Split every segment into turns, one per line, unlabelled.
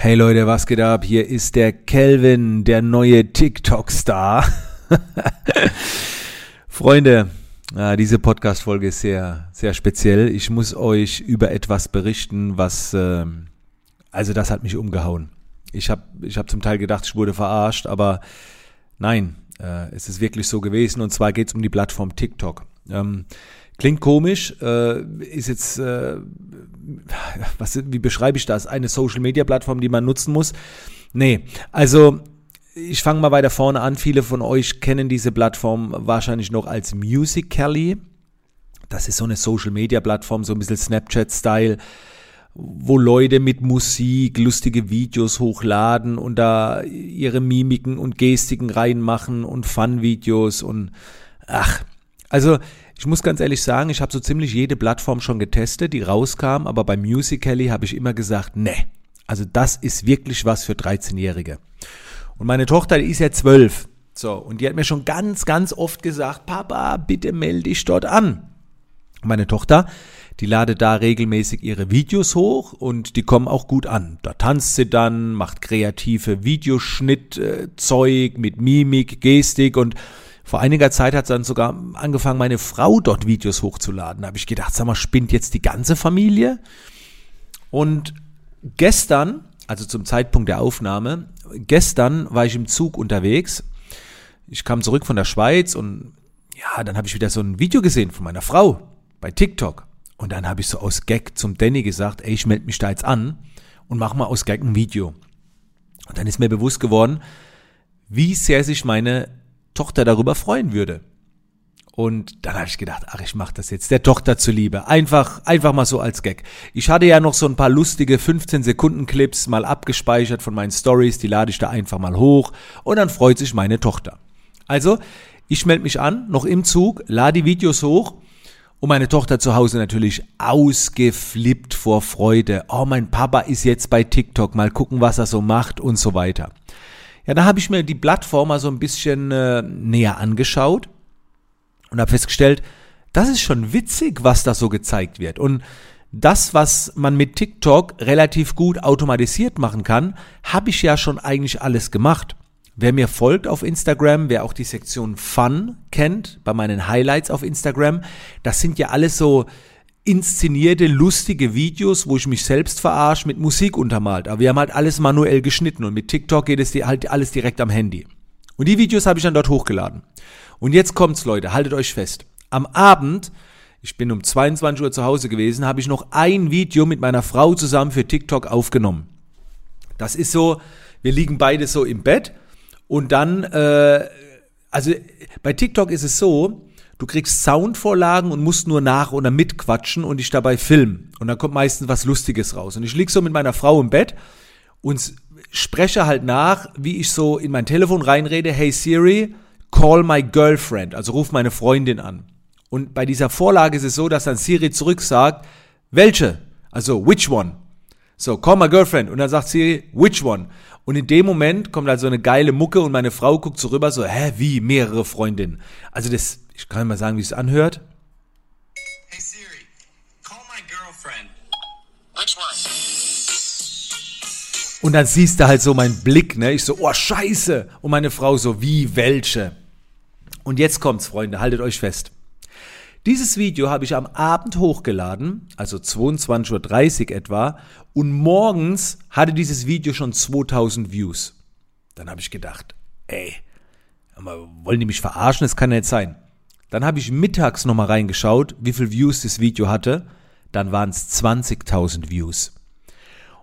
Hey Leute, was geht ab? Hier ist der Kelvin, der neue TikTok-Star. Freunde, diese Podcast-Folge ist sehr, sehr speziell. Ich muss euch über etwas berichten, was, äh, also das hat mich umgehauen. Ich habe ich hab zum Teil gedacht, ich wurde verarscht, aber nein, äh, es ist wirklich so gewesen. Und zwar geht es um die Plattform TikTok. Klingt komisch, äh, ist jetzt äh, was, wie beschreibe ich das? Eine Social Media Plattform, die man nutzen muss? Nee, also ich fange mal weiter vorne an. Viele von euch kennen diese Plattform wahrscheinlich noch als Musical.ly. Das ist so eine Social Media Plattform, so ein bisschen Snapchat-Style, wo Leute mit Musik lustige Videos hochladen und da ihre Mimiken und Gestiken reinmachen und Fun-Videos und ach, also ich muss ganz ehrlich sagen, ich habe so ziemlich jede Plattform schon getestet, die rauskam, aber bei Musical.ly habe ich immer gesagt, ne, also das ist wirklich was für 13-Jährige. Und meine Tochter, die ist ja zwölf. So, und die hat mir schon ganz, ganz oft gesagt, Papa, bitte melde dich dort an. Meine Tochter, die ladet da regelmäßig ihre Videos hoch und die kommen auch gut an. Da tanzt sie dann, macht kreative Videoschnittzeug äh, mit Mimik, Gestik und vor einiger Zeit hat dann sogar angefangen, meine Frau dort Videos hochzuladen. Da habe ich gedacht, sag mal, spinnt jetzt die ganze Familie? Und gestern, also zum Zeitpunkt der Aufnahme, gestern war ich im Zug unterwegs. Ich kam zurück von der Schweiz und ja, dann habe ich wieder so ein Video gesehen von meiner Frau bei TikTok. Und dann habe ich so aus Gag zum Danny gesagt, ey, ich melde mich da jetzt an und mach mal aus Gag ein Video. Und dann ist mir bewusst geworden, wie sehr sich meine Tochter darüber freuen würde. Und dann habe ich gedacht, ach, ich mache das jetzt der Tochter zuliebe. Einfach, einfach mal so als Gag. Ich hatte ja noch so ein paar lustige 15 Sekunden Clips mal abgespeichert von meinen Stories, die lade ich da einfach mal hoch und dann freut sich meine Tochter. Also, ich melde mich an, noch im Zug, lade die Videos hoch und meine Tochter zu Hause natürlich ausgeflippt vor Freude. Oh, mein Papa ist jetzt bei TikTok, mal gucken, was er so macht und so weiter. Ja, da habe ich mir die Plattform mal so ein bisschen äh, näher angeschaut und habe festgestellt, das ist schon witzig, was da so gezeigt wird. Und das, was man mit TikTok relativ gut automatisiert machen kann, habe ich ja schon eigentlich alles gemacht. Wer mir folgt auf Instagram, wer auch die Sektion Fun kennt, bei meinen Highlights auf Instagram, das sind ja alles so inszenierte, lustige Videos, wo ich mich selbst verarsche, mit Musik untermalt. Aber wir haben halt alles manuell geschnitten und mit TikTok geht es halt alles direkt am Handy. Und die Videos habe ich dann dort hochgeladen. Und jetzt kommt's, Leute, haltet euch fest. Am Abend, ich bin um 22 Uhr zu Hause gewesen, habe ich noch ein Video mit meiner Frau zusammen für TikTok aufgenommen. Das ist so, wir liegen beide so im Bett und dann, äh, also bei TikTok ist es so, Du kriegst Soundvorlagen und musst nur nach oder mitquatschen und dich dabei filmen. Und dann kommt meistens was Lustiges raus. Und ich lieg so mit meiner Frau im Bett und spreche halt nach, wie ich so in mein Telefon reinrede, hey Siri, call my girlfriend, also ruf meine Freundin an. Und bei dieser Vorlage ist es so, dass dann Siri zurück sagt, welche? Also which one? So, call my girlfriend. Und dann sagt Siri, which one? Und in dem Moment kommt halt so eine geile Mucke und meine Frau guckt so rüber, so, hä, wie, mehrere Freundinnen. Also das, ich kann mal sagen, wie es anhört. Hey Siri, call my girlfriend. Which one? Und dann siehst du halt so meinen Blick, ne? Ich so, oh Scheiße. Und meine Frau so, wie, welche? Und jetzt kommt's, Freunde, haltet euch fest. Dieses Video habe ich am Abend hochgeladen, also 22.30 Uhr etwa, und morgens hatte dieses Video schon 2000 Views. Dann habe ich gedacht, ey, wollen die mich verarschen? Das kann ja nicht sein. Dann habe ich mittags nochmal reingeschaut, wie viel Views das Video hatte. Dann waren es 20.000 Views.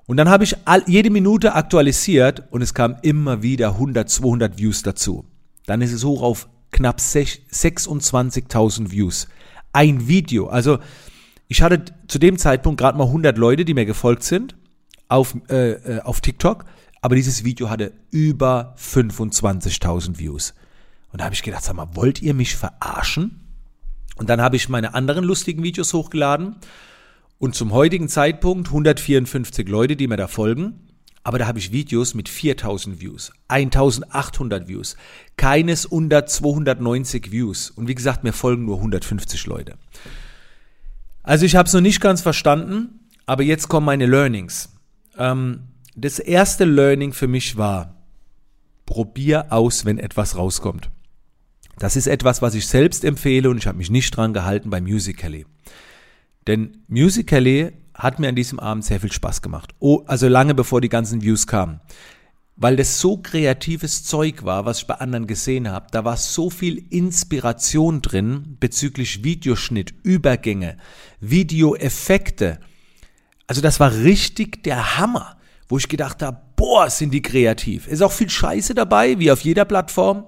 Und dann habe ich jede Minute aktualisiert und es kam immer wieder 100, 200 Views dazu. Dann ist es hoch auf knapp 26.000 Views. Ein Video. Also ich hatte zu dem Zeitpunkt gerade mal 100 Leute, die mir gefolgt sind auf, äh, äh auf TikTok. Aber dieses Video hatte über 25.000 Views. Und da habe ich gedacht, sag mal, wollt ihr mich verarschen? Und dann habe ich meine anderen lustigen Videos hochgeladen. Und zum heutigen Zeitpunkt 154 Leute, die mir da folgen. Aber da habe ich Videos mit 4000 Views, 1800 Views, keines unter 290 Views. Und wie gesagt, mir folgen nur 150 Leute. Also ich habe es noch nicht ganz verstanden, aber jetzt kommen meine Learnings. Ähm, das erste Learning für mich war, probier aus, wenn etwas rauskommt. Das ist etwas, was ich selbst empfehle und ich habe mich nicht dran gehalten bei Musical.ly. Denn Musical.ly hat mir an diesem Abend sehr viel Spaß gemacht. Oh, also lange bevor die ganzen Views kamen. Weil das so kreatives Zeug war, was ich bei anderen gesehen habe. Da war so viel Inspiration drin bezüglich Videoschnitt, Übergänge, Videoeffekte. Also das war richtig der Hammer, wo ich gedacht habe, boah, sind die kreativ. Ist auch viel Scheiße dabei, wie auf jeder Plattform.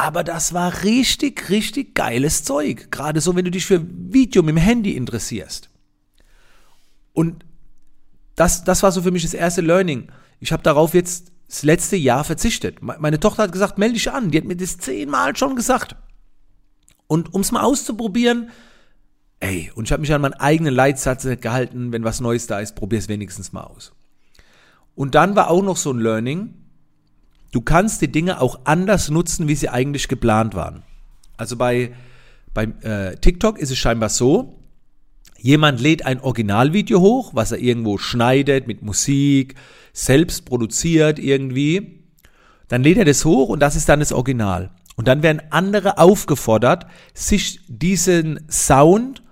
Aber das war richtig, richtig geiles Zeug. Gerade so, wenn du dich für Video mit dem Handy interessierst. Und das, das war so für mich das erste Learning. Ich habe darauf jetzt das letzte Jahr verzichtet. Meine Tochter hat gesagt, melde dich an. Die hat mir das zehnmal schon gesagt. Und um es mal auszuprobieren, ey, und ich habe mich an meinen eigenen Leitsatz gehalten, wenn was Neues da ist, probier es wenigstens mal aus. Und dann war auch noch so ein Learning, du kannst die Dinge auch anders nutzen, wie sie eigentlich geplant waren. Also bei, bei äh, TikTok ist es scheinbar so, Jemand lädt ein Originalvideo hoch, was er irgendwo schneidet mit Musik, selbst produziert irgendwie. Dann lädt er das hoch und das ist dann das Original. Und dann werden andere aufgefordert, sich diesen Sound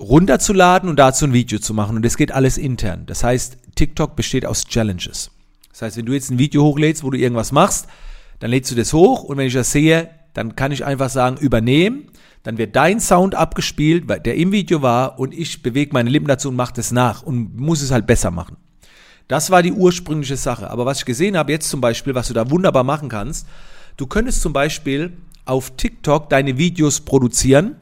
runterzuladen und dazu ein Video zu machen. Und das geht alles intern. Das heißt, TikTok besteht aus Challenges. Das heißt, wenn du jetzt ein Video hochlädst, wo du irgendwas machst, dann lädst du das hoch und wenn ich das sehe, dann kann ich einfach sagen, übernehmen dann wird dein Sound abgespielt, der im Video war, und ich bewege meine Lippen dazu und mache das nach und muss es halt besser machen. Das war die ursprüngliche Sache. Aber was ich gesehen habe jetzt zum Beispiel, was du da wunderbar machen kannst, du könntest zum Beispiel auf TikTok deine Videos produzieren,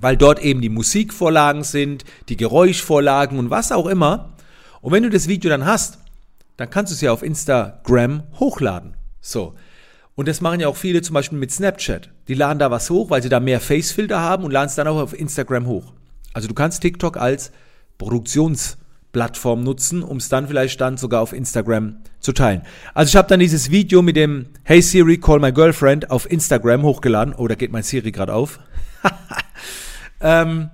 weil dort eben die Musikvorlagen sind, die Geräuschvorlagen und was auch immer. Und wenn du das Video dann hast, dann kannst du es ja auf Instagram hochladen. So. Und das machen ja auch viele zum Beispiel mit Snapchat. Die laden da was hoch, weil sie da mehr Facefilter haben und laden es dann auch auf Instagram hoch. Also du kannst TikTok als Produktionsplattform nutzen, um es dann vielleicht dann sogar auf Instagram zu teilen. Also ich habe dann dieses Video mit dem Hey Siri, call my girlfriend auf Instagram hochgeladen. Oh, da geht mein Siri gerade auf. ähm,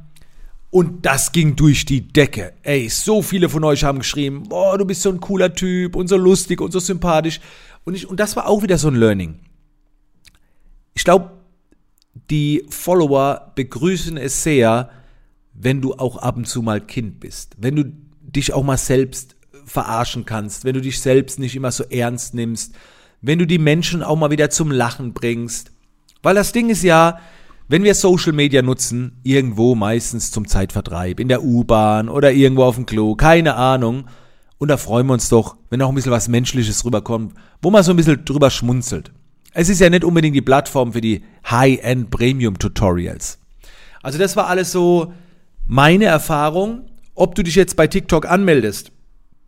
und das ging durch die Decke. Ey, so viele von euch haben geschrieben, boah, du bist so ein cooler Typ und so lustig und so sympathisch. Und, ich, und das war auch wieder so ein Learning. Ich glaube, die Follower begrüßen es sehr, wenn du auch ab und zu mal Kind bist. Wenn du dich auch mal selbst verarschen kannst, wenn du dich selbst nicht immer so ernst nimmst, wenn du die Menschen auch mal wieder zum Lachen bringst. Weil das Ding ist ja, wenn wir Social Media nutzen, irgendwo meistens zum Zeitvertreib, in der U-Bahn oder irgendwo auf dem Klo, keine Ahnung, und da freuen wir uns doch, wenn auch ein bisschen was Menschliches rüberkommt, wo man so ein bisschen drüber schmunzelt. Es ist ja nicht unbedingt die Plattform für die High-End Premium Tutorials. Also das war alles so meine Erfahrung. Ob du dich jetzt bei TikTok anmeldest,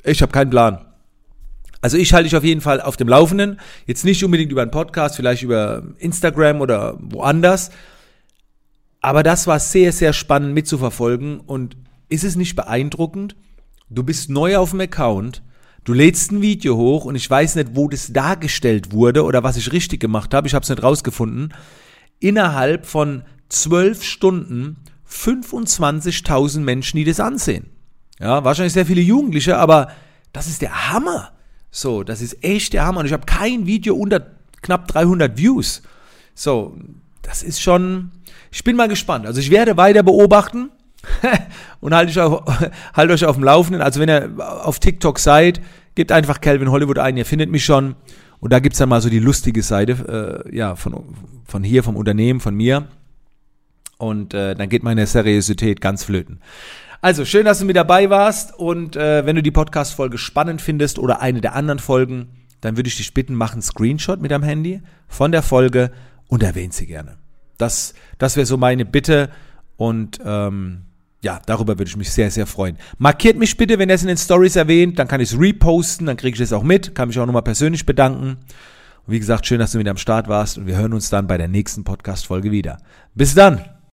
ich habe keinen Plan. Also ich halte dich auf jeden Fall auf dem Laufenden. Jetzt nicht unbedingt über einen Podcast, vielleicht über Instagram oder woanders. Aber das war sehr, sehr spannend mitzuverfolgen. Und ist es nicht beeindruckend, Du bist neu auf dem Account, du lädst ein Video hoch und ich weiß nicht, wo das dargestellt wurde oder was ich richtig gemacht habe, ich habe es nicht rausgefunden. Innerhalb von zwölf Stunden 25.000 Menschen, die das ansehen. Ja, wahrscheinlich sehr viele Jugendliche, aber das ist der Hammer. So, das ist echt der Hammer. Und ich habe kein Video unter knapp 300 Views. So, das ist schon, ich bin mal gespannt. Also ich werde weiter beobachten. und haltet euch, halt euch auf dem Laufenden. Also wenn ihr auf TikTok seid, gebt einfach Calvin Hollywood ein, ihr findet mich schon. Und da gibt es dann mal so die lustige Seite, äh, ja, von, von hier, vom Unternehmen, von mir. Und äh, dann geht meine Seriosität ganz flöten. Also, schön, dass du mit dabei warst. Und äh, wenn du die Podcast-Folge spannend findest oder eine der anderen Folgen, dann würde ich dich bitten, mach einen Screenshot mit deinem Handy von der Folge und erwähnt sie gerne. Das, das wäre so meine Bitte. Und ähm, ja, darüber würde ich mich sehr, sehr freuen. Markiert mich bitte, wenn ihr es in den Stories erwähnt, dann kann ich es reposten, dann kriege ich es auch mit, kann mich auch nochmal persönlich bedanken. Und wie gesagt, schön, dass du mit am Start warst und wir hören uns dann bei der nächsten Podcast-Folge wieder. Bis dann!